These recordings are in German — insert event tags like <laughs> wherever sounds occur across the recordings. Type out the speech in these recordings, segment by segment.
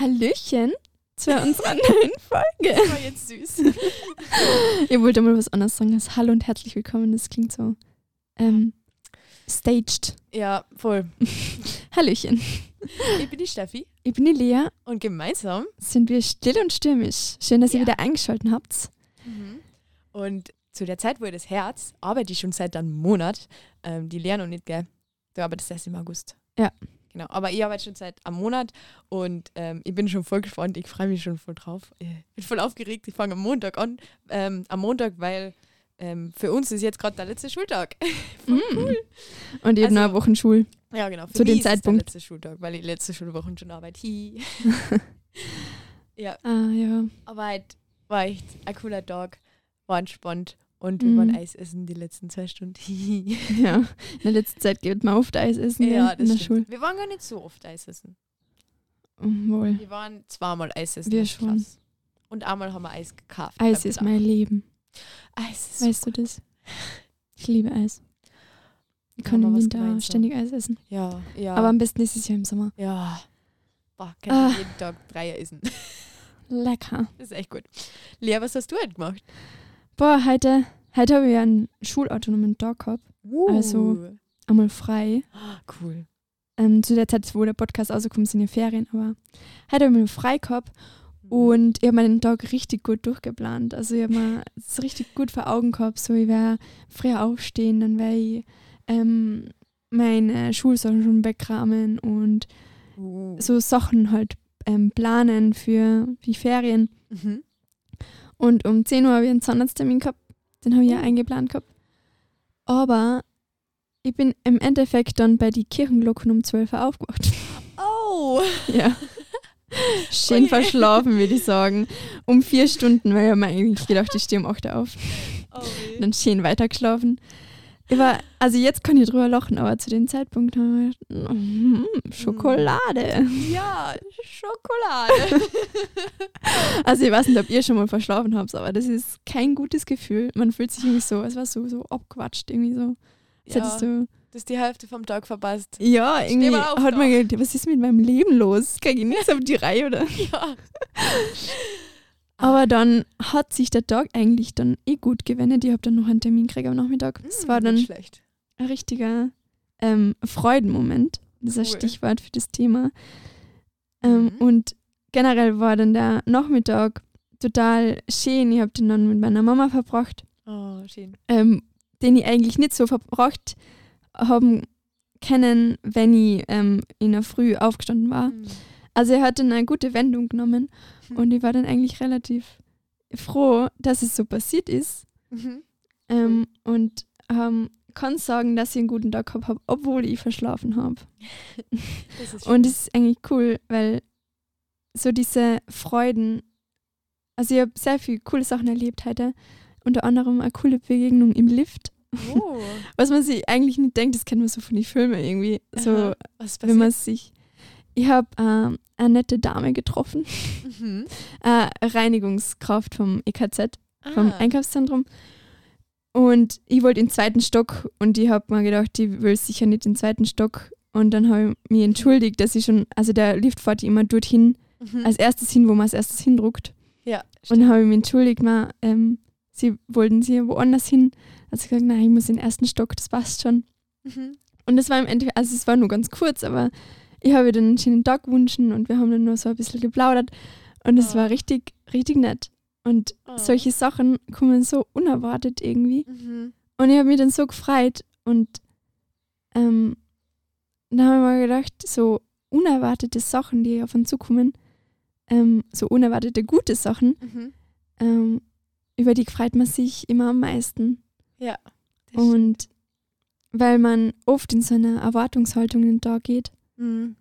Hallöchen zu unserer <laughs> neuen Folge. Das war jetzt süß. <laughs> Ihr wollt mal was anderes sagen als Hallo und herzlich willkommen. Das klingt so ähm, staged. Ja, voll. <laughs> Hallöchen. Ich bin die Steffi Ich bin die Lea. und gemeinsam Sind wir still und stürmisch. Schön, dass ihr Ja. wieder eingeschaltet habt. und zu der Zeit, wo ihr das Herz, arbeite ich schon seit einem Monat. Ähm, die Lea noch nicht, gell? Du arbeitest erst im August. Ja. Genau, aber ich arbeite schon seit einem Monat und ähm, ich bin schon voll gespannt. Ich freue mich schon voll drauf. Ich bin voll aufgeregt. Ich fange am Montag an. Ähm, am Montag, weil ähm, für uns ist jetzt gerade der letzte Schultag. <laughs> voll cool. Und noch Also- eine Woche Schul. Ja, genau. Für Zu dem mich ist Zeitpunkt. der letzte Schultag, weil ich letzte Schulwoche schon arbeite. <laughs> Ja, Ah, ja. aber halt war echt ein cooler Tag. War entspannt. Und Mhm. wir waren Eis essen die letzten zwei Stunden. <laughs> ja. In der letzten Zeit geht man oft Eis essen ja, in der das Schule. stimmt. Wir waren gar nicht so oft Eis essen. Mm, Wohl. Wir waren zweimal Eis essen. Wir schon. Klasse. Und einmal haben wir Eis gekauft. Eis ist mein Leben. Eis ist Weißt du das? Ich liebe Eis. Kann haben im wir was Winter ständig Eis essen. Ja, ja. Aber am besten ist es ja im Sommer. ja. Boah, kann Ah. ich jeden Tag Dreier essen. <laughs> Lecker. Das ist echt gut. Lea, was hast du heute gemacht? Boah, heute, heute habe ich einen schulautonomen Tag gehabt. Also- Einmal frei. Ah, cool. Ähm, zu der Zeit, wo der Podcast rauskommt, sind ja Ferien. Aber heute habe ich mir frei gehabt. Mhm. Und ich habe mir den Tag richtig gut durchgeplant. Also ich habe mir das richtig gut vor Augen gehabt. So, ich werde früher aufstehen, dann werde ich ähm, meine Schulsachen schon wegkramen und Uh. so Sachen halt ähm, planen für die Ferien. Mhm. Und um 10 Uhr habe ich einen Zahnarzttermin gehabt. Den habe ich ja Oh. eingeplant gehabt. Aber ich bin im Endeffekt dann bei die Kirchenglocken um 12 Uhr aufgewacht. Oh! <laughs> ja. Schön Ui. verschlafen, würde ich sagen. Um vier Stunden, weil ich mir eigentlich gedacht, ich stehe um 8 Uhr auf. oh Und dann schön weitergeschlafen. War, also jetzt kann ich drüber lachen, aber zu dem Zeitpunkt habe ich gedacht, mm, Schokolade. Ja, Schokolade. <laughs> Also ich weiß nicht, ob ihr schon mal verschlafen habt, aber das ist kein gutes Gefühl. Man fühlt sich irgendwie so, als war so, so abgewatscht, irgendwie so. Als ja, hättest du, das ist die Hälfte vom Tag verpasst. ja, irgendwie auf hat man gedacht, was ist mit meinem Leben los? Krieg ich nichts auf die Reihe, oder? <laughs> Ja. <laughs> Aber dann hat sich der Tag eigentlich dann eh gut gewendet. Ich habe dann noch einen Termin gekriegt am Nachmittag. Es Mm, war dann ein richtiger ähm, Freudenmoment. Das ist ein. Stichwort für das Thema. Ähm, Mhm. Und generell war dann der Nachmittag total schön. Ich habe den dann mit meiner Mama verbracht, Oh, schön. ähm, den ich eigentlich nicht so verbracht haben können, wenn ich ähm, in der Früh aufgestanden war. Mm. Also er hat dann eine gute Wendung genommen Hm. und ich war dann eigentlich relativ froh, dass es so passiert ist. Mhm. Ähm, und ähm, kann sagen, dass ich einen guten Tag gehabt habe, obwohl ich verschlafen habe. <laughs> Und es ist eigentlich cool, weil so diese Freuden, also ich habe sehr viele coole Sachen erlebt heute, unter anderem eine coole Begegnung im Lift, oh. <laughs> was man sich eigentlich nicht denkt, das kennt man so von den Filmen irgendwie, so wenn man sich, ich habe ähm, eine nette Dame getroffen, Mhm. eine <laughs> Reinigungskraft vom EKZ, vom Ah. Einkaufszentrum. Und ich wollte in den zweiten Stock und ich habe mir gedacht, ich will sicher nicht in den zweiten Stock. Und dann habe ich mich entschuldigt, dass ich schon, also der Lift fährt immer dorthin, Mhm. als erstes hin, wo man als erstes hindruckt. ja, Und dann habe ich mich entschuldigt, mal, ähm, sie wollten sie woanders hin. Also ich gesagt, nein, ich muss in den ersten Stock, das passt schon. Mhm. Und das war im Endeffekt, also es war nur ganz kurz, aber ich habe ihr dann einen schönen Tag gewünscht und wir haben dann nur so ein bisschen geplaudert. Und es Oh. war richtig, richtig nett. Und Oh. solche Sachen kommen so unerwartet irgendwie. Mhm. Und ich habe mich dann so gefreut und ähm, dann habe ich mir gedacht, so unerwartete Sachen, die auf uns zukommen, ähm, so unerwartete gute Sachen, Mhm. ähm, über die freut man sich immer am meisten. Ja. das stimmt. Und weil man oft in so einer Erwartungshaltung in den Tag geht. Mhm.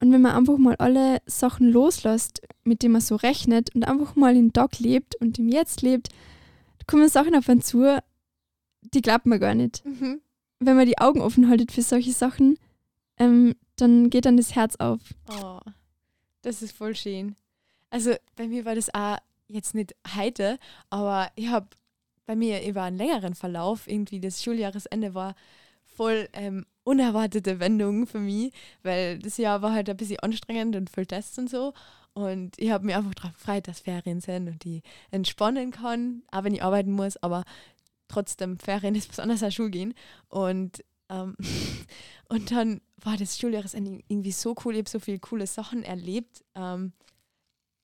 Und wenn man einfach mal alle Sachen loslässt, mit denen man so rechnet und einfach mal im Tag lebt und im Jetzt lebt, kommen Sachen auf einen zu, die glaubt man gar nicht. Mhm. Wenn man die Augen offen haltet für solche Sachen, ähm, dann geht dann das Herz auf. Oh, das ist voll schön. Also bei mir war das auch jetzt nicht heute, aber ich habe bei mir über einen längeren Verlauf, irgendwie das Schuljahresende war voll ähm, unerwartete Wendung für mich, weil das Jahr war halt ein bisschen anstrengend und voll Tests und so. Und ich habe mich einfach darauf gefreut, dass Ferien sind und die entspannen kann, auch wenn ich arbeiten muss, aber trotzdem Ferien ist was anderes als Schule gehen. Und, ähm, <laughs> und dann war das Schuljahresende irgendwie so cool. Ich habe so viele coole Sachen erlebt. Ähm,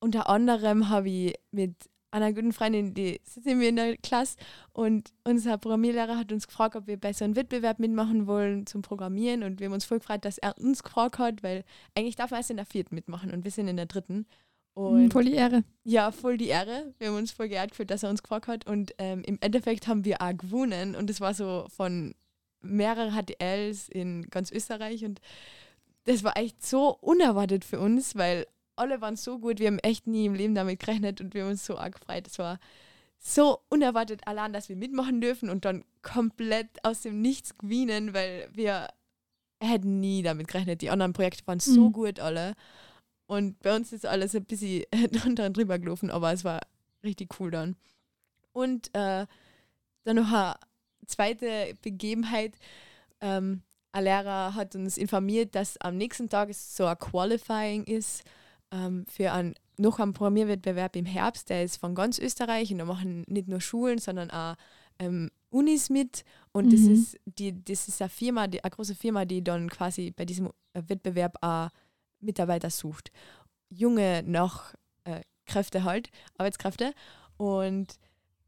unter anderem habe ich mit einer guten Freundin, die sind wir in der Klasse und unser Programmierlehrer hat uns gefragt, ob wir bei so einem Wettbewerb mitmachen wollen zum Programmieren und wir haben uns voll gefreut, dass er uns gefragt hat, weil eigentlich darf man erst in der vierten mitmachen und wir sind in der dritten. Und voll die Ehre. Ja, voll die Ehre. Wir haben uns voll geehrt gefühlt, dass er uns gefragt hat und ähm, im Endeffekt haben wir auch gewonnen und es war so von mehreren HTLs in ganz Österreich und das war echt so unerwartet für uns, weil alle waren so gut, wir haben echt nie im Leben damit gerechnet und wir haben uns so arg gefreut. Es war so unerwartet allein, dass wir mitmachen dürfen und dann komplett aus dem Nichts gewinnen, weil wir hätten nie damit gerechnet. Die anderen Projekte waren so mhm. gut alle. Und bei uns ist alles ein bisschen <laughs> drunter und drüber gelaufen, aber es war richtig cool dann. Und äh, dann noch eine zweite Begebenheit. Ähm, ein Lehrer hat uns informiert, dass am nächsten Tag so ein Qualifying ist ähm, für einen, noch einen Programmierwettbewerb im Herbst. Der ist von ganz Österreich und da machen nicht nur Schulen, sondern auch ähm, Unis mit. Und mhm. das, ist die, das ist eine Firma, die, eine große Firma, die dann quasi bei diesem Wettbewerb auch Mitarbeiter sucht. Junge noch äh, Kräfte halt, Arbeitskräfte. Und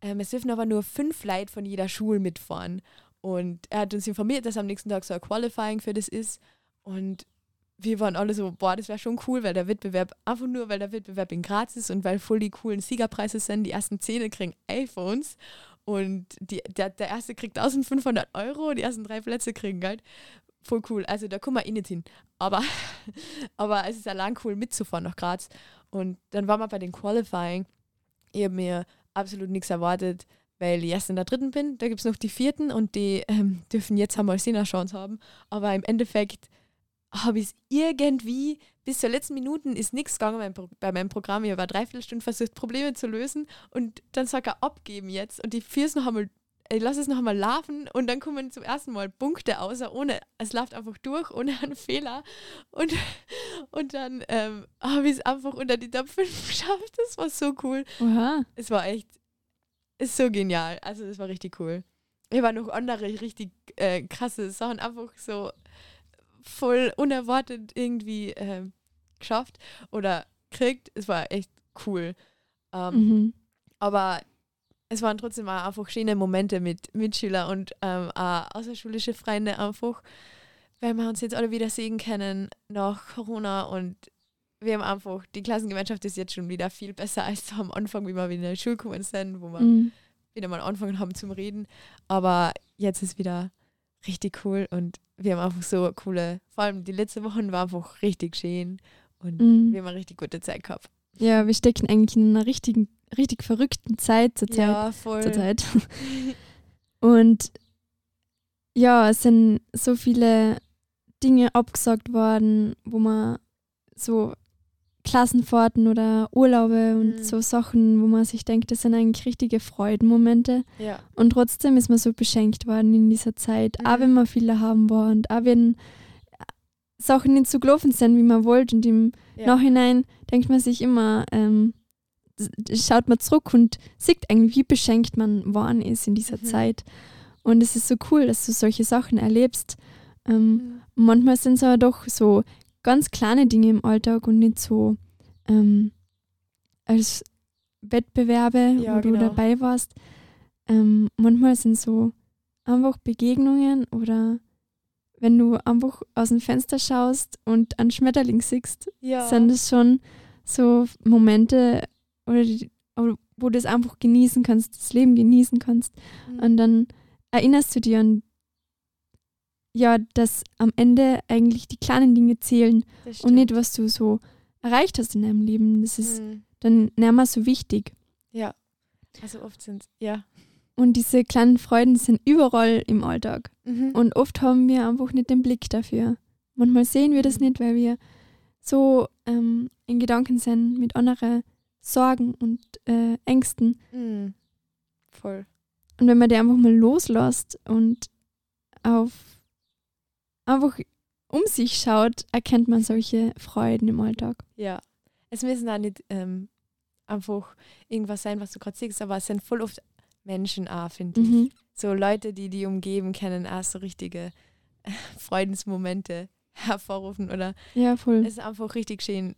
ähm, es dürfen aber nur fünf Leute von jeder Schule mitfahren. Und er hat uns informiert, dass am nächsten Tag so ein Qualifying für das ist. Und wir waren alle so, boah, das wäre schon cool, weil der Wettbewerb, einfach nur weil der Wettbewerb in Graz ist und weil voll die coolen Siegerpreise sind. Die ersten Zehn kriegen iPhones und die, der, der erste kriegt 1500 Euro, die ersten drei Plätze kriegen Geld. Voll cool. Also da kommen wir eh nicht hin. Aber, <laughs> aber es ist allein cool mitzufahren nach Graz. Und dann waren wir bei den Qualifying. Ich habe mir absolut nichts erwartet, weil ich erst in der dritten bin. Da gibt es noch die vierten und die ähm, dürfen jetzt einmal eine Chance haben. Aber im Endeffekt habe ich es irgendwie, bis zur letzten Minute ist nichts gegangen bei meinem Programm. Ich habe dreiviertel Stunden versucht, Probleme zu lösen und dann sagt er abgeben jetzt und die vier noch einmal, ich lasse es noch einmal laufen und dann kommen zum ersten Mal Punkte außer ohne, es läuft einfach durch, ohne einen Fehler und, und dann ähm, habe ich es einfach unter die Top 5 <laughs> geschafft. Das war so cool. Oha. Es war echt, ist so genial. Also das war richtig cool. Ich war noch andere richtig äh, krasse Sachen, einfach so voll unerwartet irgendwie äh, geschafft oder kriegt. Es war echt cool. Ähm, mhm. Aber es waren trotzdem auch einfach schöne Momente mit Mitschülern und ähm, auch außerschulische Freunde einfach, weil wir uns jetzt alle wieder sehen können nach Corona und wir haben einfach, die Klassengemeinschaft ist jetzt schon wieder viel besser als <laughs> am Anfang, wie wir wieder in der Schule gekommen sind, wo wir mhm. wieder mal angefangen haben zum Reden. Aber jetzt ist wieder richtig cool und wir haben einfach so coole, vor allem die letzten Wochen war einfach richtig schön und mhm. wir haben eine richtig gute Zeit gehabt. Ja, wir stecken eigentlich in einer richtigen, richtig verrückten Zeit zur Zeit. Ja, voll. Zur Zeit. <laughs> und ja, es sind so viele Dinge abgesagt worden, wo man so Klassenfahrten oder Urlaube und mhm. so Sachen, wo man sich denkt, das sind eigentlich richtige Freudenmomente. Ja. Und trotzdem ist man so beschenkt worden in dieser Zeit, mhm. auch wenn man viele haben war und auch wenn Sachen nicht so gelaufen sind, wie man wollte. Und im ja. Nachhinein denkt man sich immer, ähm, schaut man zurück und sieht eigentlich, wie beschenkt man worden ist in dieser mhm. Zeit. Und es ist so cool, dass du solche Sachen erlebst. Ähm, mhm. Manchmal sind es aber doch so ganz kleine Dinge im Alltag und nicht so ähm, als Wettbewerbe, ja, wo genau. du dabei warst. Ähm, manchmal sind so einfach Begegnungen oder wenn du einfach aus dem Fenster schaust und einen Schmetterling siehst, ja. sind es schon so Momente, oder wo du es einfach genießen kannst, das Leben genießen kannst. Mhm. Und dann erinnerst du dir an ja, dass am Ende eigentlich die kleinen Dinge zählen und nicht, was du so erreicht hast in deinem Leben. Das ist mhm. dann nicht mehr so wichtig. Ja, also oft sind ja. Und diese kleinen Freuden sind überall im Alltag. Mhm. Und oft haben wir einfach nicht den Blick dafür. Manchmal sehen wir das mhm. nicht, weil wir so ähm, in Gedanken sind mit anderen Sorgen und äh, Ängsten. Mhm. Voll. Und wenn man die einfach mal loslässt und auf einfach um sich schaut, erkennt man solche Freuden im Alltag. Ja, es müssen auch nicht ähm, einfach irgendwas sein, was du gerade siehst, aber es sind voll oft Menschen auch, finde ich. Mhm. So Leute, die die umgeben, können auch so richtige <laughs> Freudensmomente <laughs> hervorrufen oder Ja, voll. es ist einfach richtig schön,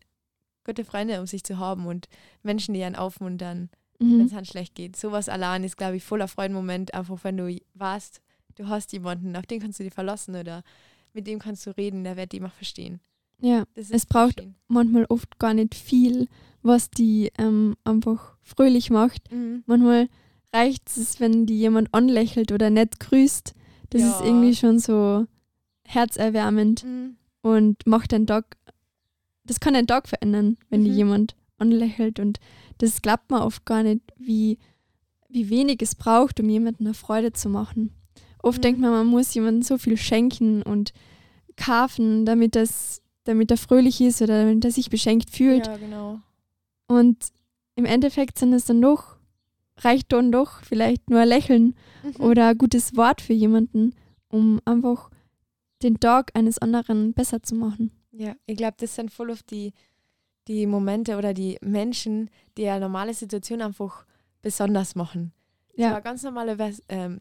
gute Freunde um sich zu haben und Menschen, die einen aufmuntern, wenn Mhm. es einem schlecht geht. Sowas allein ist, glaube ich, voller Freudenmoment, einfach wenn du weißt, du hast jemanden, auf den kannst du dich verlassen oder mit dem kannst du reden, der wird dich immer verstehen. Ja, ist Es braucht- schön. manchmal oft gar nicht viel, was die ähm, einfach fröhlich macht. Mhm. Manchmal reicht es, wenn die jemand anlächelt oder nett grüßt. Das ist Ja. irgendwie schon so herzerwärmend Mhm. und macht den Tag, das kann den Tag verändern, wenn die Mhm. jemand anlächelt und das glaubt man oft gar nicht, wie, wie wenig es braucht, um jemandem eine Freude zu machen. Oft Mhm. denkt man, man muss jemandem so viel schenken und kaufen, damit, das, damit er fröhlich ist oder damit er sich beschenkt fühlt. Ja, genau. Und im Endeffekt sind es dann doch, reicht dann doch vielleicht nur ein Lächeln Mhm. oder ein gutes Wort für jemanden, um einfach den Tag eines anderen besser zu machen. Ja, ich glaube, das sind voll oft die, die Momente oder die Menschen, die eine normale Situation einfach besonders machen. Ja, eine ganz normale Vers- ähm,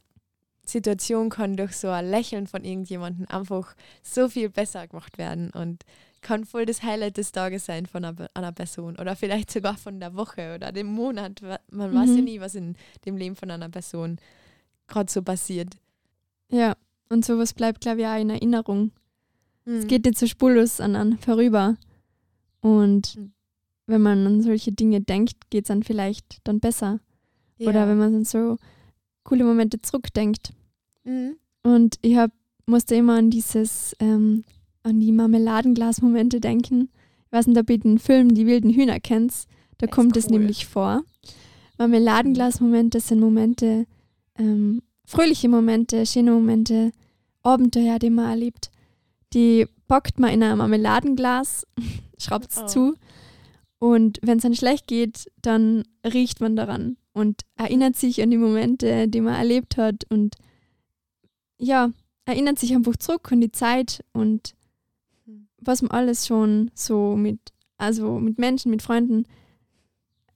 Situation kann durch so ein Lächeln von irgendjemandem einfach so viel besser gemacht werden und kann voll das Highlight des Tages sein von einer, einer Person oder vielleicht sogar von der Woche oder dem Monat. Man weiß ja Mhm. nie, was in dem Leben von einer Person gerade so passiert. ja. Und sowas bleibt, glaube ich, auch in Erinnerung. Es Mhm. geht nicht so spurlos an einen vorüber. Und Mhm. wenn man an solche Dinge denkt, geht es dann vielleicht dann besser. ja. Oder wenn man an so coole Momente zurückdenkt. Mhm. Und ich hab, musste immer an dieses, ähm, an die Marmeladenglas-Momente denken. Ich weiß nicht, ob ihr den Film Die wilden Hühner kennt. Da ist kommt es cool. nämlich vor. Marmeladenglas-Momente sind Momente, ähm, fröhliche Momente, schöne Momente, Abenteuer, die man erlebt. Die packt man in ein Marmeladenglas, <laughs> schraubt es Oh. zu. Und wenn es dann schlecht geht, dann riecht man daran und erinnert sich an die Momente, die man erlebt hat und ja, erinnert sich einfach zurück an die Zeit und Hm. was man alles schon so mit, also mit Menschen, mit Freunden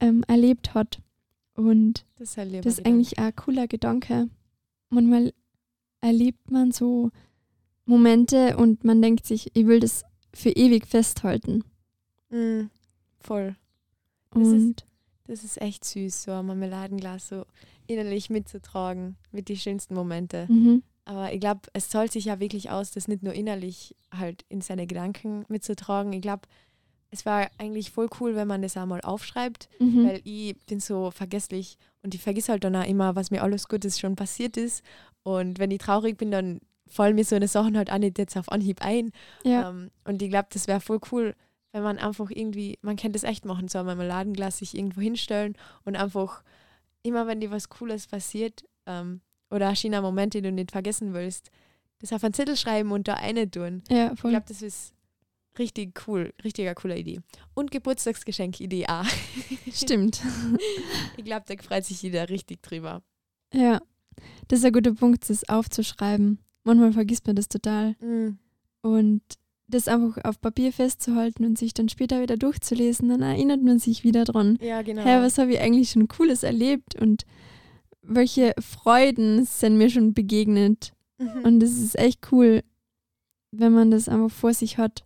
ähm, erlebt hat. Und Das ist, das ist eigentlich ein cooler Gedanke. Manchmal erlebt man so Momente und man denkt sich, ich will das für ewig festhalten. Mhm. Voll. Das ist- Und Das ist echt süß, so ein Marmeladenglas so innerlich mitzutragen mit die schönsten Momente. mhm. Aber ich glaube, es zahlt sich ja wirklich aus, das nicht nur innerlich halt in seine Gedanken mitzutragen. Ich glaube, es war eigentlich voll cool, wenn man das einmal aufschreibt, Mhm. weil ich bin so vergesslich und ich vergesse halt dann auch immer, was mir alles Gutes schon passiert ist. Und wenn ich traurig bin, dann fallen mir so eine Sachen halt auch nicht jetzt auf Anhieb ein. ja. Ähm, und ich glaube, das wäre voll cool, wenn man einfach irgendwie, man könnte das echt machen, so ein Marmeladenglas sich irgendwo hinstellen und einfach immer, wenn dir was Cooles passiert ähm, oder ein schöner Moment, den du nicht vergessen willst, das auf einen Zettel schreiben und da eine tun. ja, Ich voll. glaube, das ist richtig cool, richtiger cooler Idee. Und Geburtstagsgeschenk-Idee auch. <laughs> Stimmt. <laughs> Ich glaube, da freut sich jeder richtig drüber. Ja. Das ist ein guter Punkt, das aufzuschreiben. Manchmal vergisst man das total. Mhm. Und das einfach auf Papier festzuhalten und sich dann später wieder durchzulesen, dann erinnert man sich wieder dran. Ja, genau. Hä, was habe ich eigentlich schon Cooles erlebt und welche Freuden sind mir schon begegnet. Mhm. Und das ist echt cool, wenn man das einfach vor sich hat.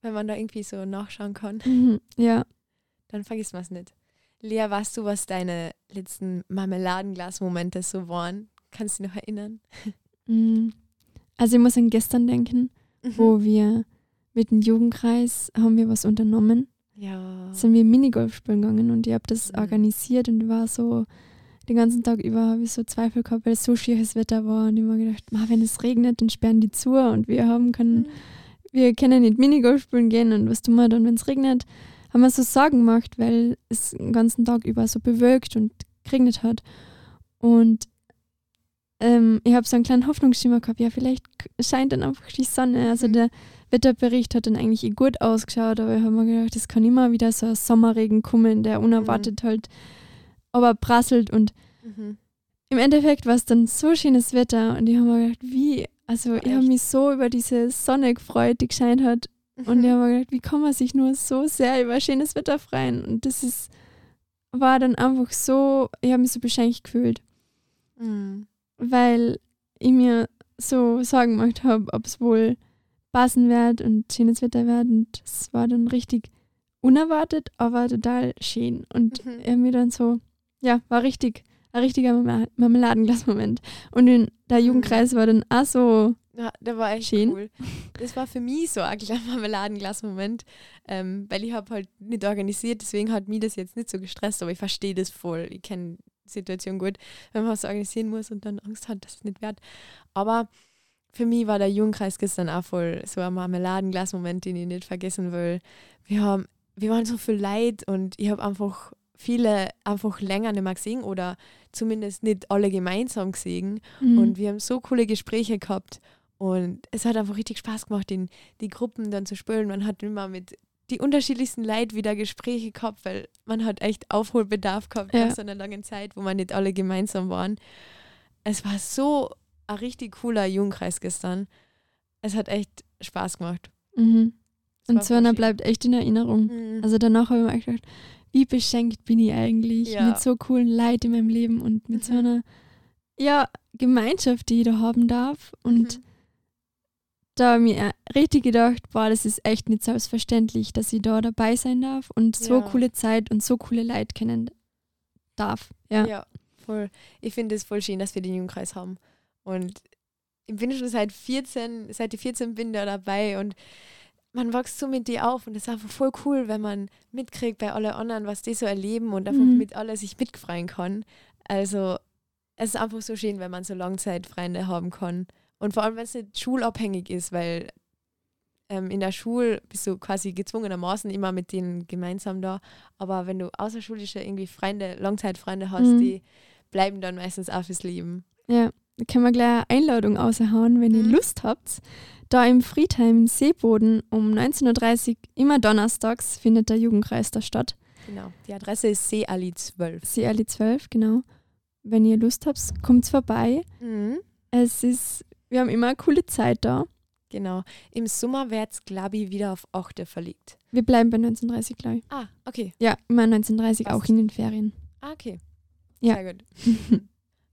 Wenn man da irgendwie so nachschauen kann. Mhm. Ja, dann vergisst man es nicht. Lea, weißt du, was deine letzten Marmeladenglas-Momente so waren? Kannst du dich noch erinnern? Mhm. Also ich muss an gestern denken, wo wir mit dem Jugendkreis haben wir was unternommen. Ja. Sind wir Minigolf spielen gegangen und ich habe das Mhm. organisiert und war so den ganzen Tag über habe ich so Zweifel gehabt, weil es so schieres Wetter war und ich habe mir gedacht, "Ma, wenn es regnet, dann sperren die zu und wir haben können, wir können nicht Minigolf spielen gehen und was tun wir dann, wenn es regnet? Haben wir so Sorgen gemacht, weil es den ganzen Tag über so bewölkt und geregnet hat. Und ähm, ich habe so einen kleinen Hoffnungsschimmer gehabt, ja, vielleicht scheint dann einfach die Sonne. Also Mhm. der Wetterbericht hat dann eigentlich eh gut ausgeschaut, aber ich habe mir gedacht, es kann immer wieder so ein Sommerregen kommen, der unerwartet halt aber prasselt und Mhm. im Endeffekt war es dann so schönes Wetter und ich habe mir gedacht, wie, also ich habe Echt? mich so über diese Sonne gefreut, die gescheint hat Und ich habe mir gedacht, wie kann man sich nur so sehr über schönes Wetter freuen? Und das ist, war dann einfach so, ich habe mich so beschenkt gefühlt, Mhm. weil ich mir so Sorgen gemacht habe, ob es wohl passen wird und schönes Wetter wird. Und es war dann richtig unerwartet, aber total schön. Und Mhm. er mir dann so, ja, war richtig, ein richtiger Marmel- Marmeladenglas-Moment. Und in der Mhm. Jugendkreis war dann auch so, Ja, der war echt Schön. cool. Das war für mich so ein kleiner Marmeladenglas-Moment, ähm, weil ich habe halt nicht organisiert, deswegen hat mich das jetzt nicht so gestresst, aber ich verstehe das voll. Ich kenne die Situation gut, wenn man was organisieren muss und dann Angst hat, dass es nicht wird. Aber für mich war der Jugendkreis gestern auch voll so ein Marmeladenglas-Moment, den ich nicht vergessen will. Wir haben, wir waren so viel Leid und ich habe einfach viele einfach länger nicht mehr gesehen oder zumindest nicht alle gemeinsam gesehen. mm, Und wir haben so coole Gespräche gehabt. Und es hat einfach richtig Spaß gemacht, in die Gruppen dann zu spielen. Man hat immer mit die unterschiedlichsten Leid wieder Gespräche gehabt, weil man hat echt Aufholbedarf gehabt Ja. nach so einer langen Zeit, wo man nicht alle gemeinsam waren. Es war so ein richtig cooler Jugendkreis gestern. Es hat echt Spaß gemacht. mhm. Und schön. bleibt echt in Erinnerung. Mhm. Also danach habe ich mir echt gedacht, wie beschenkt bin ich eigentlich Ja. mit so coolen Leid in meinem Leben und mit so Mhm. einer ja, Gemeinschaft, die ich da haben darf. Und Mhm. da habe ich mir richtig gedacht, boah, das ist echt nicht selbstverständlich, dass ich da dabei sein darf und so Ja. coole Zeit und so coole Leid kennen darf. Ja. Ja, voll. Ich finde es voll schön, dass wir den Jugendkreis haben. Und ich bin schon seit 14, seit ich 14 bin da dabei und man wächst so mit dir auf und es ist einfach voll cool, wenn man mitkriegt bei alle anderen, was die so erleben und einfach Mhm. mit alle sich mitfreien kann. Also es ist einfach so schön, wenn man so Langzeitfreunde haben kann. Und vor allem, wenn es nicht schulabhängig ist, weil ähm, in der Schule bist du quasi gezwungenermaßen immer mit denen gemeinsam da. Aber wenn du außerschulische irgendwie Freunde, Langzeitfreunde hast, Mhm. die bleiben dann meistens auch fürs Leben. Ja, können wir gleich eine Einladung raushauen, wenn ihr Mhm. Lust habt. Da im Friedheim Seeboden um 19.30 Uhr, immer donnerstags, findet der Jugendkreis da statt. Genau. Die Adresse ist Seealli 12. CLI 12, genau. Wenn ihr Lust habt, kommt vorbei. Mhm. Es ist, wir haben immer eine coole Zeit da. Genau. Im Sommer wird es, glaube ich, wieder auf 8 verlegt. Wir bleiben bei 1930, glaube ich. Ah, okay. Ja, immer 1930, Passt. auch in den Ferien. Ah, okay. Ja. Sehr gut. <laughs>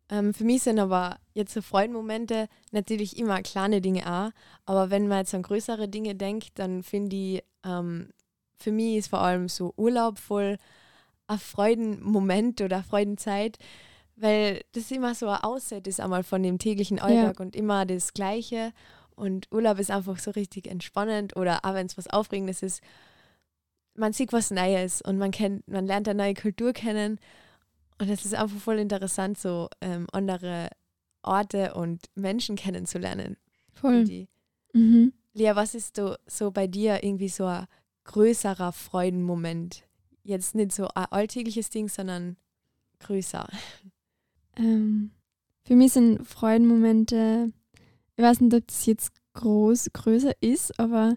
ähm, für mich sind aber jetzt so Freudenmomente natürlich immer kleine Dinge auch. Aber wenn man jetzt an größere Dinge denkt, dann finde ich, ähm, für mich ist vor allem so Urlaub voll ein Freudenmoment oder Freudenzeit, weil das immer so ein Auszeit ist einmal von dem täglichen Alltag und immer das Gleiche. Und Urlaub ist einfach so richtig entspannend oder auch wenn es was Aufregendes ist, man sieht was Neues und man kennt, man lernt eine neue Kultur kennen. Und es ist einfach voll interessant, so ähm, andere Orte und Menschen kennenzulernen. Voll. Mhm. Lea, was ist so, so bei dir irgendwie so ein größerer Freudenmoment? Jetzt nicht so ein alltägliches Ding, sondern größer. Ähm, für mich sind Freudenmomente, ich weiß nicht, ob das jetzt groß, größer ist, aber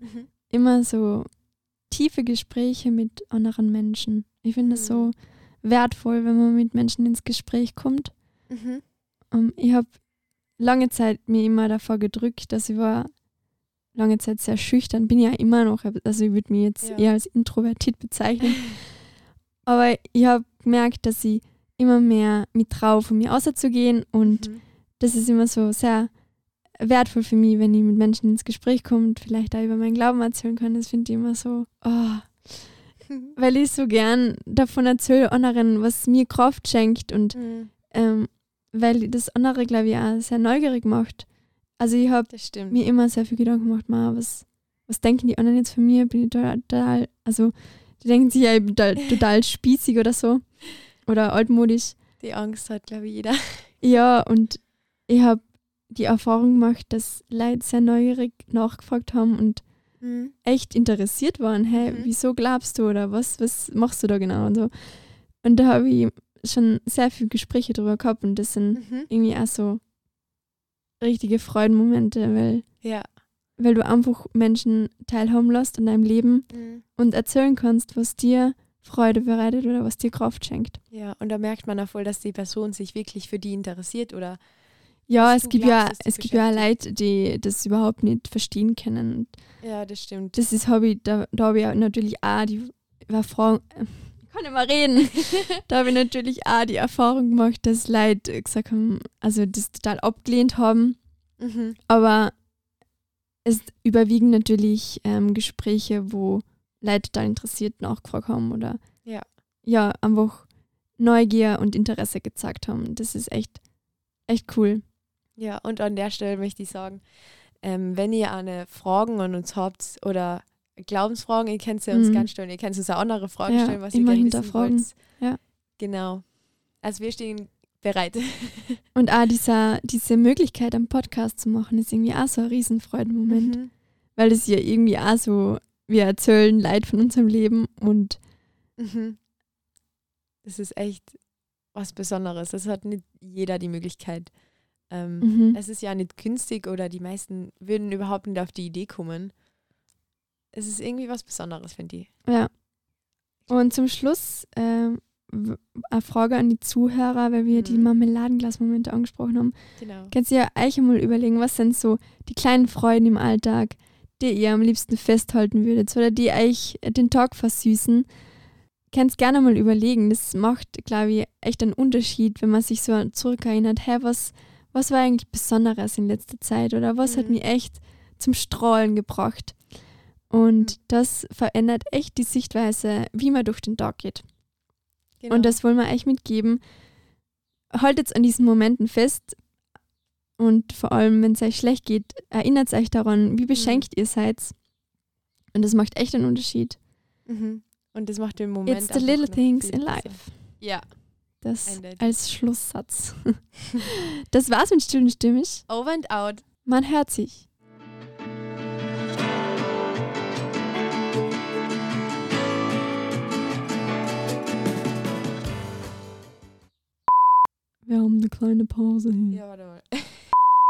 immer so tiefe Gespräche mit anderen Menschen. Ich finde es so wertvoll, wenn man mit Menschen ins Gespräch kommt. Mhm. Ähm, ich habe lange Zeit mir immer davor gedrückt, dass ich war lange Zeit sehr schüchtern, bin ja immer noch, also ich würde mich jetzt Ja. eher als introvertiert bezeichnen. <laughs> Aber ich habe gemerkt, dass ich immer mehr mit traue, von mir auszugehen und Mhm. das ist immer so sehr wertvoll für mich, wenn ich mit Menschen ins Gespräch komme und vielleicht da über meinen Glauben erzählen kann. Das finde ich immer so, oh, <laughs> weil ich so gern davon erzähle anderen, was mir Kraft schenkt und Mhm. ähm, weil das andere, glaube ich, auch sehr neugierig macht. Also ich habe mir immer sehr viel Gedanken gemacht, ma, was, was denken die anderen jetzt von mir? Bin ich total, total also die denken sich ja, ich bin total, <laughs> total spießig oder so. Oder altmodisch. Die Angst hat, glaube ich, jeder. <laughs> Ja, und ich habe die Erfahrung gemacht, dass Leute sehr neugierig nachgefragt haben und Mhm. echt interessiert waren. Hey, Mhm. wieso glaubst du oder was, was machst du da genau? Und, so. und da habe ich schon sehr viele Gespräche drüber gehabt und das sind Mhm. irgendwie auch so richtige Freudenmomente, weil, Ja. weil du einfach Menschen teilhaben lässt an deinem Leben Mhm. und erzählen kannst, was dir Freude bereitet oder was dir Kraft schenkt. Ja, und da merkt man auch voll, dass die Person sich wirklich für die interessiert oder Ja, es gibt ja, es gibt ja. Leute, die das überhaupt nicht verstehen können. Ja, das stimmt. das ist Hobby, da, da habe ich natürlich auch die Erfahrung, äh, ich kann nicht mehr reden, <laughs> da habe ich natürlich auch die Erfahrung gemacht, dass Leute gesagt haben, also das total abgelehnt haben. Mhm. Aber es überwiegen natürlich ähm, Gespräche, wo Leute total interessiert nachgefragt haben oder Ja. ja, einfach Neugier und Interesse gezeigt haben. Das ist echt, echt cool. Ja, und an der Stelle möchte ich sagen, ähm, wenn ihr eine Fragen an uns habt oder Glaubensfragen, ihr könnt sie uns Mhm. gerne stellen. Ihr könnt uns auch andere Fragen Ja, stellen, was ihr immer gerne wissen. Ja. Genau. Also wir stehen bereit. <laughs> Und auch dieser, diese Möglichkeit, einen Podcast zu machen, ist irgendwie auch so ein Riesenfreudenmoment, Mhm. weil das ja irgendwie auch so, wir erzählen Leid von unserem Leben und Mhm. Das ist echt was Besonderes. Das hat nicht jeder die Möglichkeit. Ähm, mhm. Es ist ja nicht günstig oder die meisten würden überhaupt nicht auf die Idee kommen. Es ist irgendwie was Besonderes, finde ich. ja. Und zum Schluss ähm, eine Frage an die Zuhörer, weil wir die Mhm. Marmeladenglasmomente angesprochen haben. Genau. Könnt ihr euch einmal überlegen, was sind so die kleinen Freuden im Alltag, die ihr am liebsten festhalten würdet oder die euch den Tag versüßen? Könnt gerne mal überlegen. Das macht, glaube ich, echt einen Unterschied, wenn man sich so zurückerinnert, hey, was, was war eigentlich Besonderes in letzter Zeit oder was hat Mhm. mich echt zum Strahlen gebracht? Und das verändert echt die Sichtweise, wie man durch den Tag geht. genau. Und das wollen wir euch mitgeben. Haltet an diesen Momenten fest und vor allem, wenn es euch schlecht geht, erinnert euch daran, wie beschenkt ihr seid. Und das macht echt einen Unterschied. Mhm. Und das macht den Moment. It's the little things in life. Ja. Das als Schlusssatz. <laughs> das war's mit Still und Stimmig. Over and out. Man hört sich. Wir haben eine kleine Pause hier. Ja, warte mal.